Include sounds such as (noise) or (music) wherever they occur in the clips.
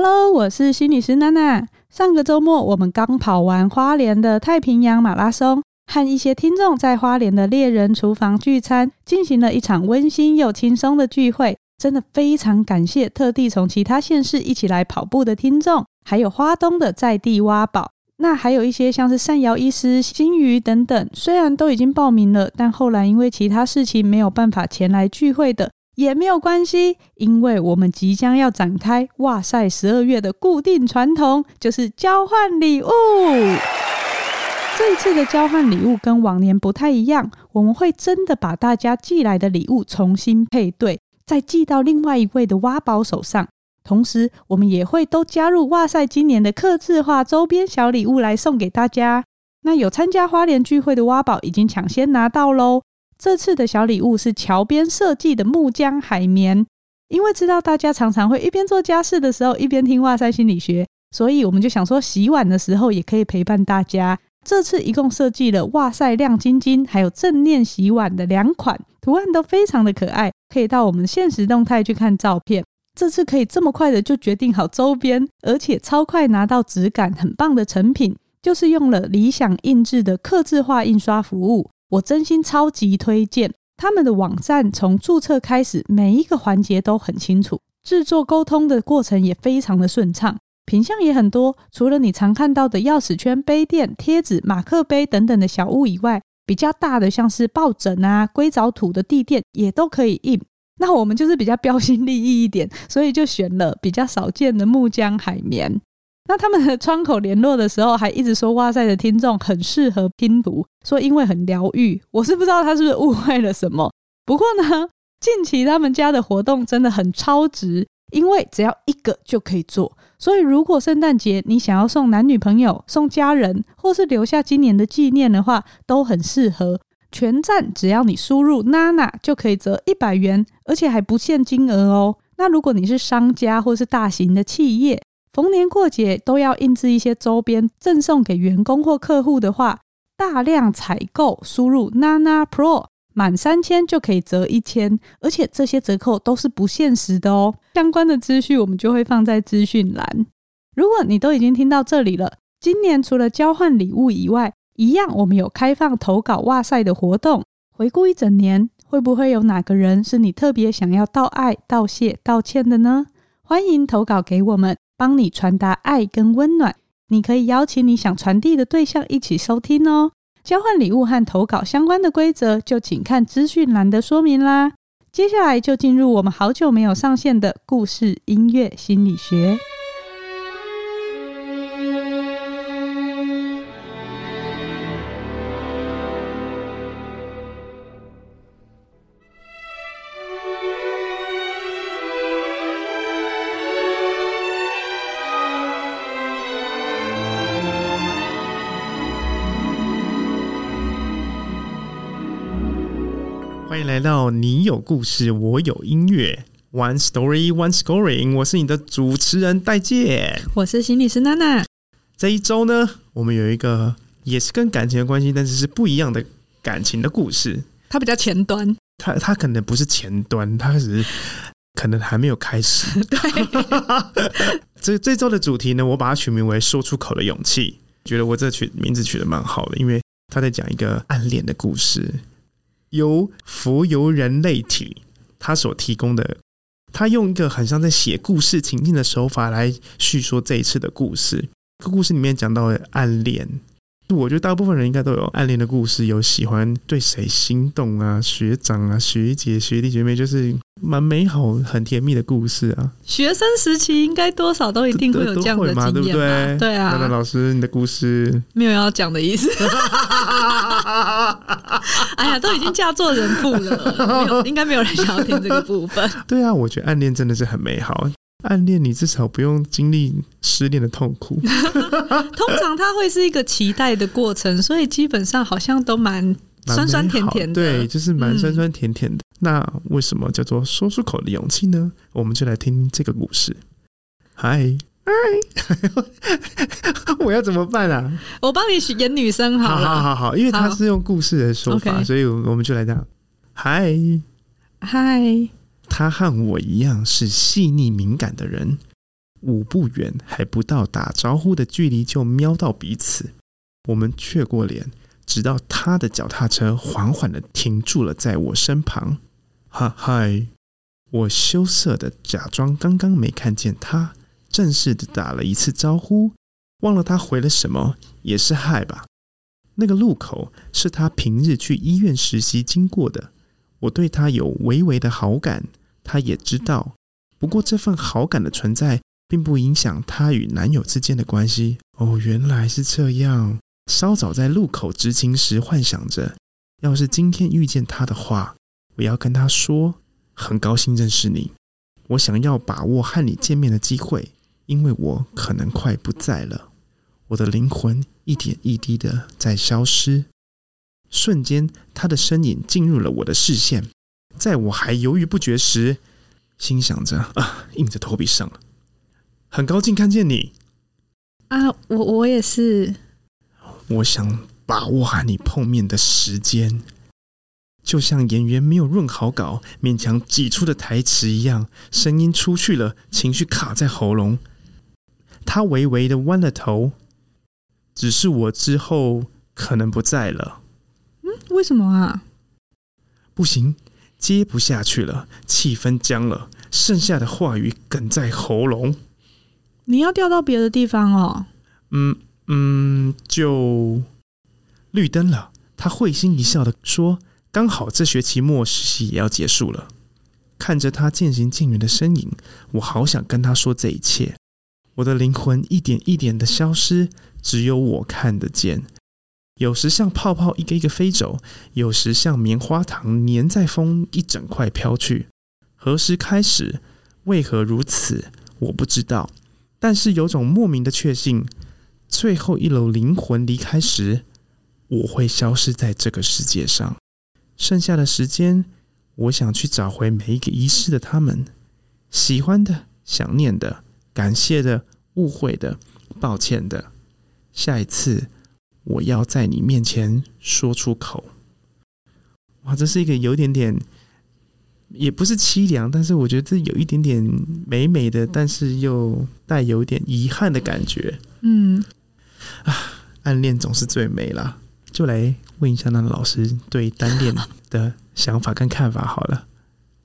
Hello，我是心理师娜娜。上个周末，我们刚跑完花莲的太平洋马拉松，和一些听众在花莲的猎人厨房聚餐，进行了一场温馨又轻松的聚会。真的非常感谢特地从其他县市一起来跑步的听众，还有花东的在地挖宝。那还有一些像是善瑶医师、新鱼等等，虽然都已经报名了，但后来因为其他事情没有办法前来聚会的。也没有关系，因为我们即将要展开哇塞十二月的固定传统，就是交换礼物。这一次的交换礼物跟往年不太一样，我们会真的把大家寄来的礼物重新配对，再寄到另外一位的挖宝手上。同时，我们也会都加入哇塞今年的刻字化周边小礼物来送给大家。那有参加花莲聚会的挖宝已经抢先拿到喽。这次的小礼物是桥边设计的木浆海绵，因为知道大家常常会一边做家事的时候一边听哇塞心理学，所以我们就想说洗碗的时候也可以陪伴大家。这次一共设计了哇塞亮晶晶，还有正念洗碗的两款图案都非常的可爱，可以到我们现实动态去看照片。这次可以这么快的就决定好周边，而且超快拿到质感很棒的成品，就是用了理想印制的刻字化印刷服务。我真心超级推荐他们的网站，从注册开始，每一个环节都很清楚，制作沟通的过程也非常的顺畅，品相也很多。除了你常看到的钥匙圈、杯垫、贴纸、马克杯等等的小物以外，比较大的像是抱枕啊、硅藻土的地垫也都可以印。那我们就是比较标新立异一点，所以就选了比较少见的木浆海绵。那他们的窗口联络的时候，还一直说哇塞的听众很适合拼图，说因为很疗愈。我是不知道他是不是误会了什么。不过呢，近期他们家的活动真的很超值，因为只要一个就可以做。所以如果圣诞节你想要送男女朋友、送家人，或是留下今年的纪念的话，都很适合。全站只要你输入娜娜就可以折一百元，而且还不限金额哦。那如果你是商家或是大型的企业，逢年过节都要印制一些周边赠送给员工或客户的话，大量采购输入 Nana Pro 满三千就可以折一千，而且这些折扣都是不限时的哦。相关的资讯我们就会放在资讯栏。如果你都已经听到这里了，今年除了交换礼物以外，一样我们有开放投稿哇塞的活动。回顾一整年，会不会有哪个人是你特别想要道爱、道谢、道歉的呢？欢迎投稿给我们。帮你传达爱跟温暖，你可以邀请你想传递的对象一起收听哦。交换礼物和投稿相关的规则，就请看资讯栏的说明啦。接下来就进入我们好久没有上线的故事音乐心理学。来到你有故事，我有音乐，One Story One Scoring。我是你的主持人戴介，我是心理师娜娜。这一周呢，我们有一个也是跟感情的关系，但是是不一样的感情的故事。它比较前端，它它可能不是前端，它只是可能还没有开始。(laughs) 对，这这周的主题呢，我把它取名为“说出口的勇气”。觉得我这取名字取得蛮好的，因为他在讲一个暗恋的故事。由浮游人类体他所提供的，他用一个很像在写故事情境的手法来叙说这一次的故事。这故事里面讲到暗恋。我觉得大部分人应该都有暗恋的故事，有喜欢对谁心动啊，学长啊、学姐、学弟、学妹，就是蛮美好、很甜蜜的故事啊。学生时期应该多少都一定会有这样的经验嘛，对不对？对啊。那老师，你的故事 (laughs) 没有要讲的意思。(laughs) 哎呀，都已经嫁作人妇了，没有，应该没有人想要听这个部分。(laughs) 对啊，我觉得暗恋真的是很美好。暗恋你至少不用经历失恋的痛苦。(laughs) 通常它会是一个期待的过程，所以基本上好像都蛮酸酸甜甜的。对，就是蛮酸酸甜甜的。嗯、那为什么叫做说出口的勇气呢？我们就来听这个故事。嗨嗨，(laughs) 我要怎么办啊？我帮你演女生好了。好好好好，因为他是用故事的说法，所以我们就来这样。嗨嗨。他和我一样是细腻敏感的人，五步远还不到打招呼的距离就瞄到彼此。我们却过脸，直到他的脚踏车缓缓地停住了在我身旁。哈嗨！我羞涩地假装刚刚没看见他，正式地打了一次招呼，忘了他回了什么，也是嗨吧。那个路口是他平日去医院实习经过的，我对他有微微的好感，他也知道。不过这份好感的存在，并不影响他与男友之间的关系。哦，原来是这样。稍早在路口执勤时，幻想着，要是今天遇见他的话，我要跟他说，很高兴认识你。我想要把握和你见面的机会，因为我可能快不在了。我的灵魂一点一滴的在消失，瞬间，他的身影进入了我的视线。在我还犹豫不决时，心想着啊，硬着头皮上了。很高兴看见你啊，我我也是。我想把握和你碰面的时间，就像演员没有润好稿，勉强挤出的台词一样，声音出去了，情绪卡在喉咙。他微微的弯了头，只是我之后可能不在了。嗯，为什么啊？不行。接不下去了，气氛僵了，剩下的话语哽在喉咙。你要调到别的地方哦？嗯嗯，就绿灯了。他会心一笑的说：“刚好这学期末实习也要结束了。”看着他渐行渐远的身影，我好想跟他说这一切。我的灵魂一点一点的消失，只有我看得见。有时像泡泡一个一个飞走，有时像棉花糖粘在风一整块飘去。何时开始？为何如此？我不知道。但是有种莫名的确信，最后一缕灵魂离开时，我会消失在这个世界上。剩下的时间，我想去找回每一个遗失的他们，喜欢的、想念的、感谢的、误会的、抱歉的。下一次。我要在你面前说出口。哇，这是一个有点点，也不是凄凉，但是我觉得这有一点点美美的，但是又带有一点遗憾的感觉。嗯，啊，暗恋总是最美啦。就来问一下那个老师对单恋的想法跟看法好了。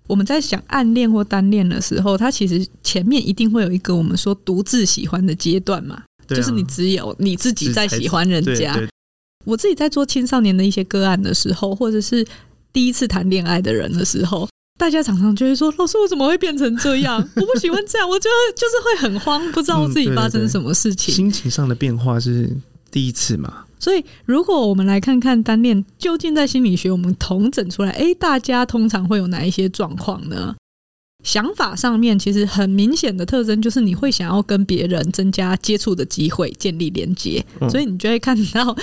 我们在想暗恋或单恋的时候，它其实前面一定会有一个我们说独自喜欢的阶段嘛。就是你只有你自己在喜欢人家。我自己在做青少年的一些个案的时候，或者是第一次谈恋爱的人的时候，大家常常就会说：“老师，我怎么会变成这样？(laughs) 我不喜欢这样。”我觉得就是会很慌，不知道自己发生什么事情。心情上的变化是第一次嘛？所以，如果我们来看看单恋，究竟在心理学我们统整出来，哎，大家通常会有哪一些状况呢？想法上面其实很明显的特征就是你会想要跟别人增加接触的机会，建立连接，嗯、所以你就会看到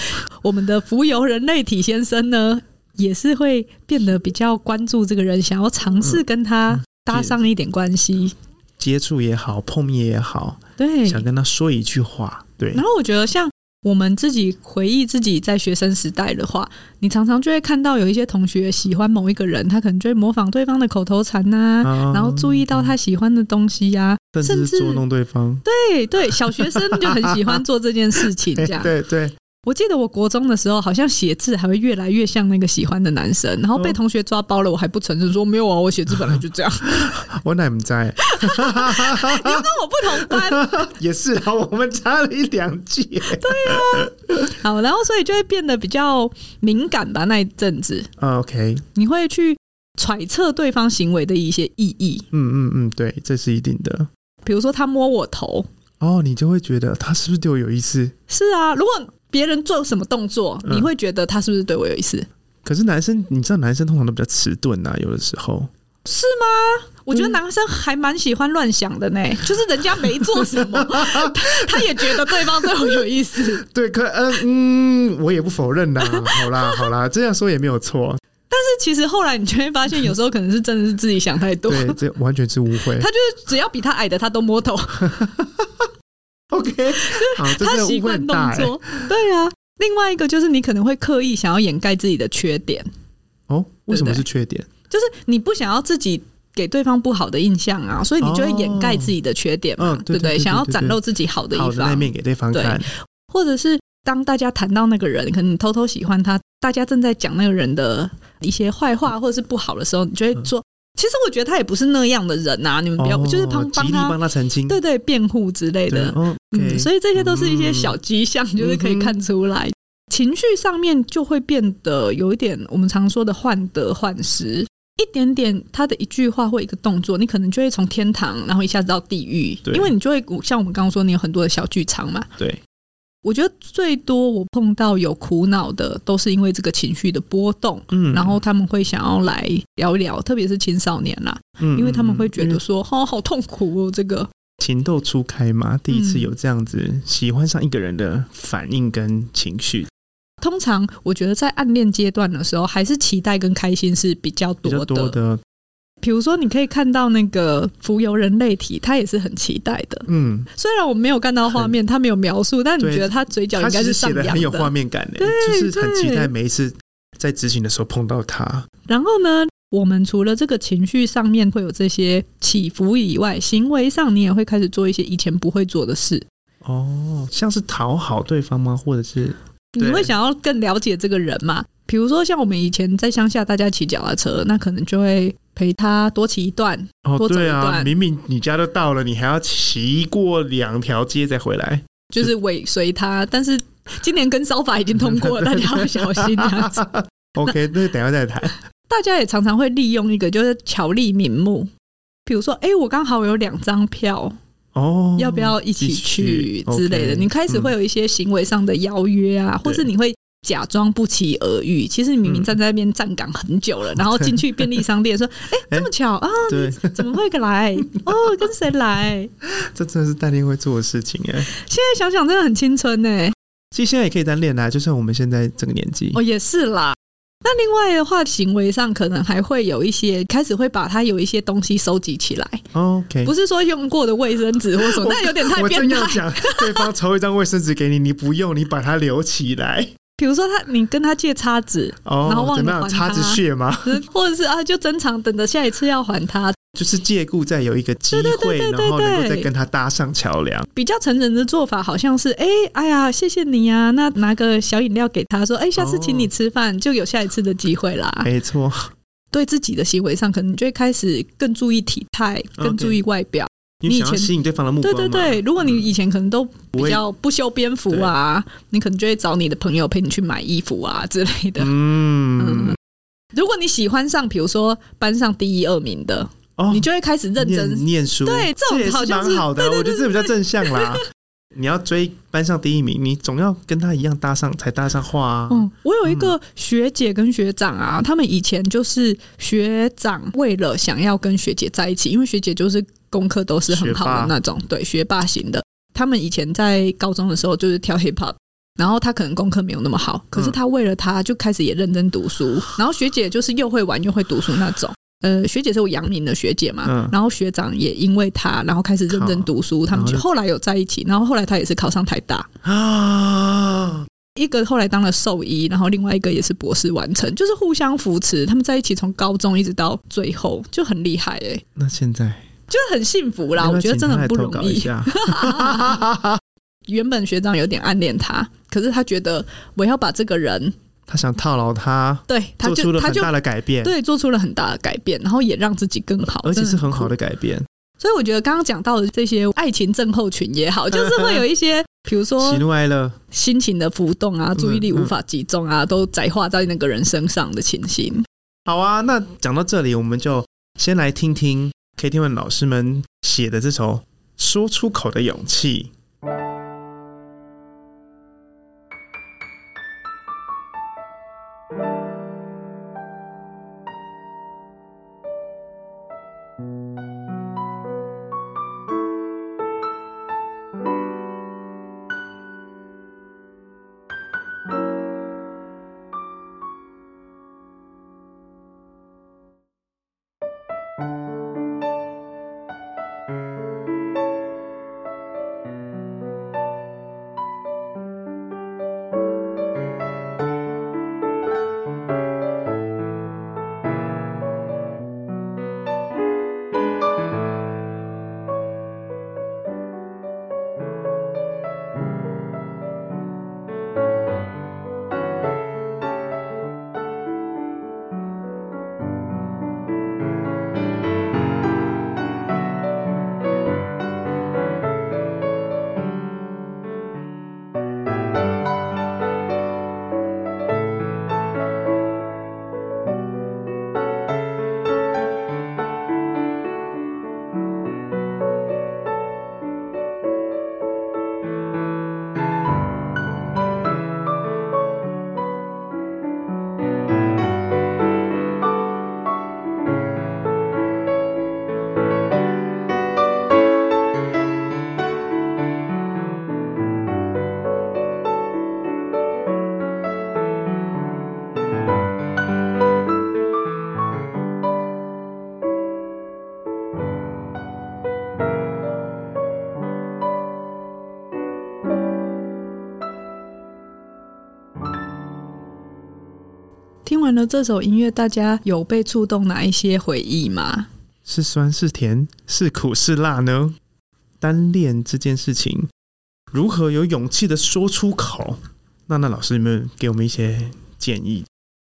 我们的浮游人类体先生呢，也是会变得比较关注这个人，想要尝试跟他搭上一点关系，嗯、接触也好，碰面也好，对，想跟他说一句话，对。然后我觉得像。我们自己回忆自己在学生时代的话，你常常就会看到有一些同学喜欢某一个人，他可能就会模仿对方的口头禅呐、啊，啊、然后注意到他喜欢的东西呀、啊，甚至捉弄对方。对对，小学生就很喜欢做这件事情，这样。对 (laughs) 对。我记得我国中的时候，好像写字还会越来越像那个喜欢的男生，然后被同学抓包了，我还不承认说没有啊，我写字本来就这样。(laughs) 我哪不在？你跟我不同班，(laughs) 也是啊，我们差了一两届。对啊，好，然后所以就会变得比较敏感吧，那一阵子。OK，你会去揣测对方行为的一些意义。嗯嗯嗯，对，这是一定的。比如说他摸我头，哦，你就会觉得他是不是对我有意思？是啊，如果。别人做什么动作，你会觉得他是不是对我有意思？嗯、可是男生，你知道男生通常都比较迟钝啊，有的时候是吗？我觉得男生还蛮喜欢乱想的呢，(laughs) 就是人家没做什么，他，(laughs) 他也觉得对方对我有意思。对，可嗯嗯，我也不否认啦。好啦好啦，这样说也没有错。但是其实后来你就会发现，有时候可能是真的是自己想太多。对，这完全是误会。(laughs) 他就是只要比他矮的，他都摸头。OK，(laughs) 他习惯动作，对啊。另外一个就是你可能会刻意想要掩盖自己的缺点。哦，为什么是缺点？就是你不想要自己给对方不好的印象啊，所以你就会掩盖自己的缺点嘛，哦、对不对？想要展露自己好的一方，那面给对方看，或者是当大家谈到那个人，可能你偷偷喜欢他，大家正在讲那个人的一些坏话或者是不好的时候，你就会说。嗯其实我觉得他也不是那样的人呐、啊，你们不要、哦、就是帮帮他帮他澄清，对对，辩护之类的。哦 okay、嗯，所以这些都是一些小迹象，嗯、就是可以看出来、嗯、情绪上面就会变得有一点我们常说的患得患失，一点点他的一句话或一个动作，你可能就会从天堂然后一下子到地狱，因为你就会像我们刚刚说，你有很多的小剧场嘛。对。我觉得最多我碰到有苦恼的，都是因为这个情绪的波动，嗯，然后他们会想要来聊一聊，特别是青少年啦，嗯，因为他们会觉得说，哦，好痛苦哦，这个情窦初开嘛，第一次有这样子喜欢上一个人的反应跟情绪。通常我觉得在暗恋阶段的时候，还是期待跟开心是比较多的。比较多的比如说，你可以看到那个浮游人类体，他也是很期待的。嗯，虽然我没有看到画面，他没有描述，但你觉得他嘴角应该是上扬的，很有画面感的，就是很期待每一次在执行的时候碰到他。然后呢，我们除了这个情绪上面会有这些起伏以外，行为上你也会开始做一些以前不会做的事。哦，像是讨好对方吗？或者是你会想要更了解这个人吗？比如说，像我们以前在乡下，大家骑脚踏车，那可能就会陪他多骑一段，哦，多走一段。对啊，明明你家都到了，你还要骑过两条街再回来，就是尾随他。但是今年跟烧法已经通过了，大家要小心这样子。(laughs) OK，那等一下再谈。大家也常常会利用一个，就是巧立名目，比如说，哎，我刚好有两张票，哦，要不要一起去之类的？Okay, 你开始会有一些行为上的邀约啊，嗯、或是你会。假装不期而遇，其实你明明站在那边站岗很久了，嗯、(laughs) 然后进去便利商店说：“哎、欸，这么巧啊，(laughs) 你怎么会来？哦，跟谁来？” (laughs) 这真的是单恋会做的事情哎。现在想想真的很青春哎。其实现在也可以单恋啦，就像我们现在这个年纪哦，也是啦。那另外的话，行为上可能还会有一些开始会把它有一些东西收集起来。OK，不是说用过的卫生纸或什么，那有点太变态。我正要讲，对方抽一张卫生纸给你，你不用，你把它留起来。比如说他，你跟他借叉子，哦、然后忘了还他，叉子屑吗？(laughs) 或者是啊，就珍藏，等着下一次要还他，就是借故再有一个机会，然后能够再跟他搭上桥梁。比较成人的做法好像是，哎，哎呀，谢谢你呀、啊，那拿个小饮料给他说，哎，下次请你吃饭，哦、就有下一次的机会啦。没错，对自己的行为上，可能就会开始更注意体态，更注意外表。你以前吸引对方的目光，对对对，如果你以前可能都比较不修边幅啊，你可能就会找你的朋友陪你去买衣服啊之类的。嗯，嗯，如果你喜欢上，比如说班上第一二名的，哦，你就会开始认真念，念书。对，这种好像好的，我觉得这比较正向啦。(laughs) 你要追班上第一名，你总要跟他一样搭上才搭上话啊。嗯，我有一个学姐跟学长啊，他们以前就是学长，为了想要跟学姐在一起，因为学姐就是。功课都是很好的那种，对，学霸型的。他们以前在高中的时候就是跳 hip hop，然后他可能功课没有那么好，可是他为了他就开始也认真读书。(laughs) 然后学姐就是又会玩又会读书那种。呃，学姐是我阳明的学姐嘛，然后学长也因为他，然后开始认真读书。他们就后来有在一起，然后后来他也是考上台大啊，一个后来当了兽医，然后另外一个也是博士完成，就是互相扶持。他们在一起从高中一直到最后就很厉害哎。那现在？就很幸福啦，我觉得真的很不容易。(laughs) 原本学长有点暗恋他，可是他觉得我要把这个人，他想套牢他，对，他就做出了很大的改变，对，做出了很大的改变，然后也让自己更好，而且是很好的改变。所以我觉得刚刚讲到的这些爱情症候群也好，(laughs) 就是会有一些，比如说喜怒哀乐、心情的浮动啊，注意力无法集中啊，都载化在那个人身上的情形。好啊，那讲到这里，我们就先来听听。KT-ONE 老师们写的这首《说出口的勇气》。听完了这首音乐，大家有被触动哪一些回忆吗？是酸是甜，是苦是辣呢？单恋这件事情，如何有勇气的说出口？娜娜老师有没有给我们一些建议？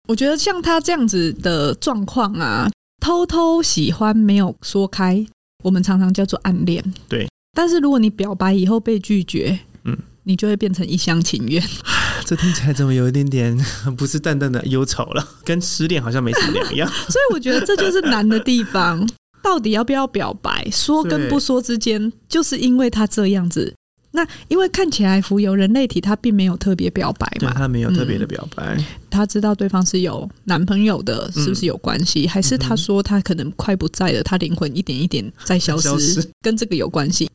我觉得像他这样子的状况啊，偷偷喜欢没有说开，我们常常叫做暗恋。对，但是如果你表白以后被拒绝，嗯，你就会变成一厢情愿。(laughs) 这听起来怎么有一点点 (laughs) 不是淡淡的忧愁了？跟失恋好像没什么两样。(laughs) 所以我觉得这就是难的地方。到底要不要表白？说跟不说之间，就是因为他这样子。那因为看起来浮游人类体，他并没有特别表白嘛，他没有特别的表白、嗯。他知道对方是有男朋友的，是不是有关系？嗯、还是他说他可能快不在了，他灵魂一点一点在消失，消失跟这个有关系？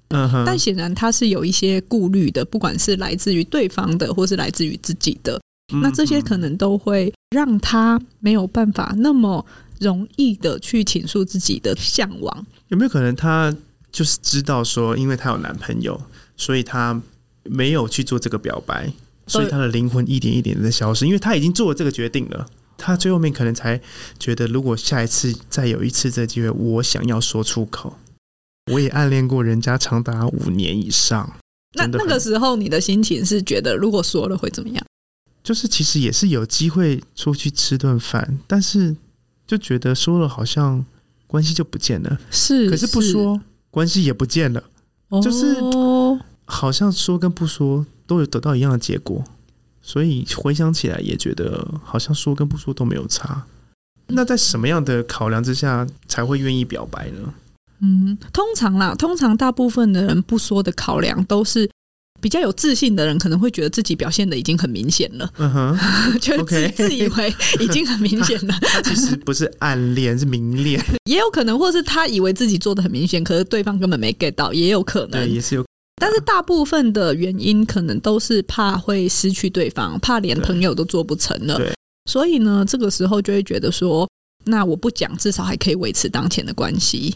但显然他是有一些顾虑的，不管是来自于对方的，或是来自于自己的。嗯、那这些可能都会让他没有办法那么。容易的去倾诉自己的向往，有没有可能他就是知道说，因为他有男朋友，所以他没有去做这个表白，所以他的灵魂一点一点的在消失，因为他已经做了这个决定了，他最后面可能才觉得，如果下一次再有一次这个机会，我想要说出口，我也暗恋过人家长达五年以上，那那个时候你的心情是觉得，如果说了会怎么样？就是其实也是有机会出去吃顿饭，但是。就觉得说了好像关系就不见了，是，可是不说关系也不见了，哦，就是好像说跟不说都有得到一样的结果，所以回想起来也觉得好像说跟不说都没有差。那在什么样的考量之下才会愿意表白呢？嗯，通常啦，通常大部分的人不说的考量都是。比较有自信的人可能会觉得自己表现的已经很明显了，嗯哼，(laughs) 觉得自己自以为已经很明显了。他 (laughs) 其实不是暗恋，是明恋，(laughs) 也有可能，或是他以为自己做的很明显，可是对方根本没 get 到，也有可能，对，也是有。但是大部分的原因可能都是怕会失去对方，怕连朋友都做不成了。所以呢，这个时候就会觉得说，那我不讲，至少还可以维持当前的关系。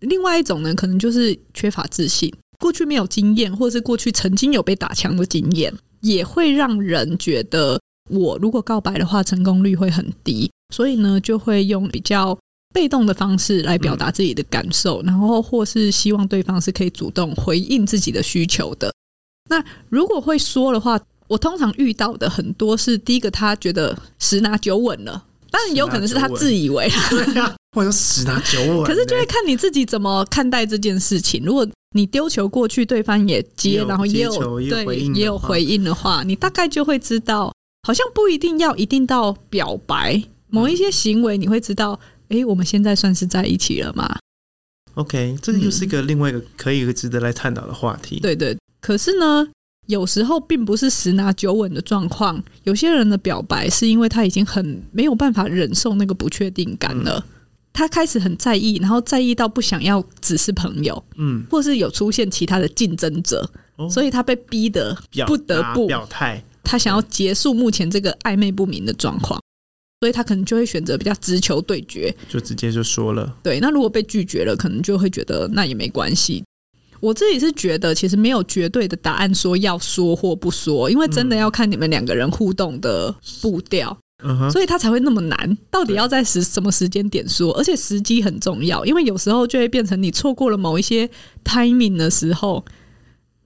另外一种呢，可能就是缺乏自信。过去没有经验，或是过去曾经有被打枪的经验，也会让人觉得我如果告白的话，成功率会很低。所以呢，就会用比较被动的方式来表达自己的感受，嗯、然后或是希望对方是可以主动回应自己的需求的。那如果会说的话，我通常遇到的很多是第一个，他觉得十拿九稳了，当然有可能是他自以为，(laughs) 对啊，或者十拿九稳。可是就会看你自己怎么看待这件事情。如果你丢球过去，对方也接，然后也有对也有回应的话，你大概就会知道，好像不一定要一定到表白，某一些行为你会知道，哎，我们现在算是在一起了吗？OK，这个又是一个另外一个可以值得来探讨的话题。对对，可是呢，有时候并不是十拿九稳的状况，有些人的表白是因为他已经很没有办法忍受那个不确定感了。嗯他开始很在意，然后在意到不想要只是朋友，嗯，或是有出现其他的竞争者，哦，所以他被逼得不得不表态，他想要结束目前这个暧昧不明的状况，所以他可能就会选择比较直球对决，就直接就说了。对，那如果被拒绝了，可能就会觉得那也没关系。我自己是觉得，其实没有绝对的答案，说要说或不说，因为真的要看你们两个人互动的步调。Uh. 所以他才会那么难，到底要在时什么时间点说？而且时机很重要，因为有时候就会变成你错过了某一些 timing 的时候，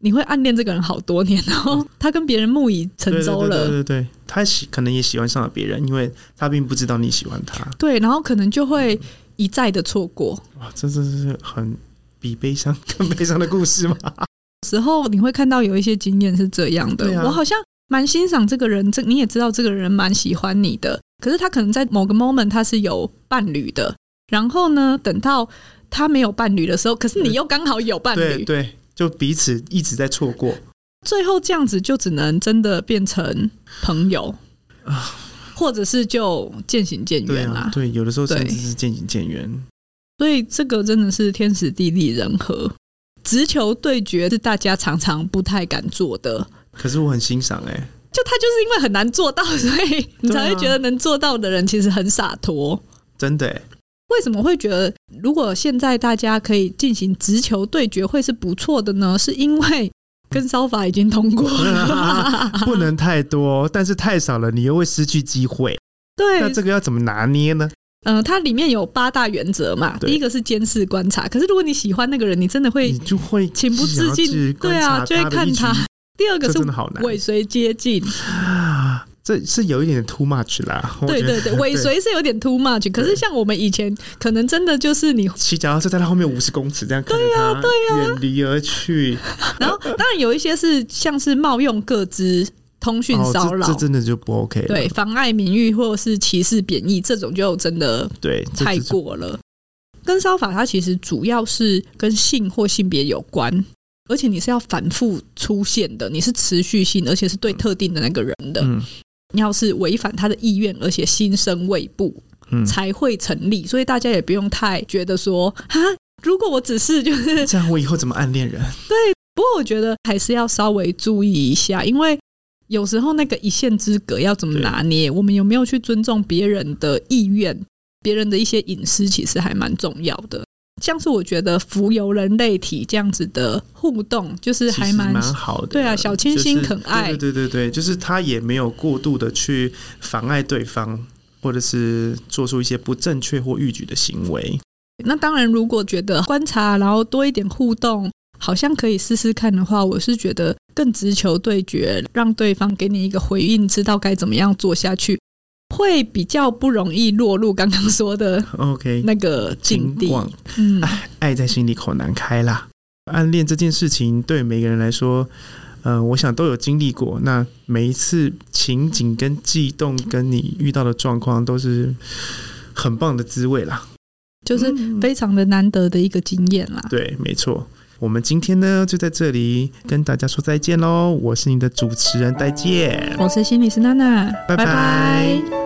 你会暗恋这个人好多年，然后他跟别人木已成舟了。对对，对，对，对，他喜可能也喜欢上了别人，因为他并不知道你喜欢他。对，然后可能就会一再的错过。哇，这真是很比悲伤更悲伤的故事吗？(laughs) 时候你会看到有一些经验是这样的，啊、我好像。蛮欣赏这个人，这你也知道，这个人蛮喜欢你的。可是他可能在某个 moment 他是有伴侣的，然后呢，等到他没有伴侣的时候，可是你又刚好有伴侣，对，对，就彼此一直在错过。最后这样子就只能真的变成朋友啊，或者是就渐行渐远啦。对，有的时候甚至是渐行渐远。所以这个真的是天时地利人和，直球对决是大家常常不太敢做的。可是我很欣赏哎、欸，就他就是因为很难做到，所以你才会觉得能做到的人其实很洒脱。真的、欸，为什么会觉得如果现在大家可以进行直球对决会是不错的呢？是因为跟骚法已经通过了，(laughs) 不能太多，但是太少了，你又会失去机会。对，那这个要怎么拿捏呢？嗯、呃，它里面有八大原则嘛。第一个是监视观察，可是如果你喜欢那个人，你真的会，你就会情不自禁，对啊，就会看他。第二个是尾随接近，这是有一点 too much 啦。对对 (laughs) 对，尾随是有点 too much。可是像我们以前，可能真的就是你骑脚踏车在他后面五十公尺这样，对呀对呀，远离而去。然后当然有一些是像是冒用各资。通讯骚扰、哦，这真的就不 OK 了。对，妨碍名誉或者是歧视贬义，这种就真的对太过了。跟骚法它其实主要是跟性或性别有关，而且你是要反复出现的，你是持续性，而且是对特定的那个人的。嗯，你要是违反他的意愿，而且心生畏怖，嗯，才会成立。所以大家也不用太觉得说哈，如果我只是就是这样，我以后怎么暗恋人？(laughs) 对，不过我觉得还是要稍微注意一下，因为。有时候那个一线之隔要怎么拿捏？我们有没有去尊重别人的意愿？别人的一些隐私其实还蛮重要的。像是我觉得浮游人类体这样子的互动，就是还蛮蛮好的。对啊，小清新可爱。对对对对，就是他也没有过度的去妨碍对方，或者是做出一些不正确或逾矩的行为。那当然，如果觉得观察，然后多一点互动。好像可以试试看的话，我是觉得更直球对决，让对方给你一个回应，知道该怎么样做下去，会比较不容易落入刚刚说的 OK 那个境地。嗯，哎，爱在心里口难开啦。暗恋这件事情对每个人来说，呃，我想都有经历过。那每一次情景跟悸动，跟你遇到的状况，都是很棒的滋味啦，就是非常的难得的一个经验啦。对，没错。我们今天呢，就在这里跟大家说再见喽！我是你的主持人，再见。我是心理师娜娜，拜拜。拜拜。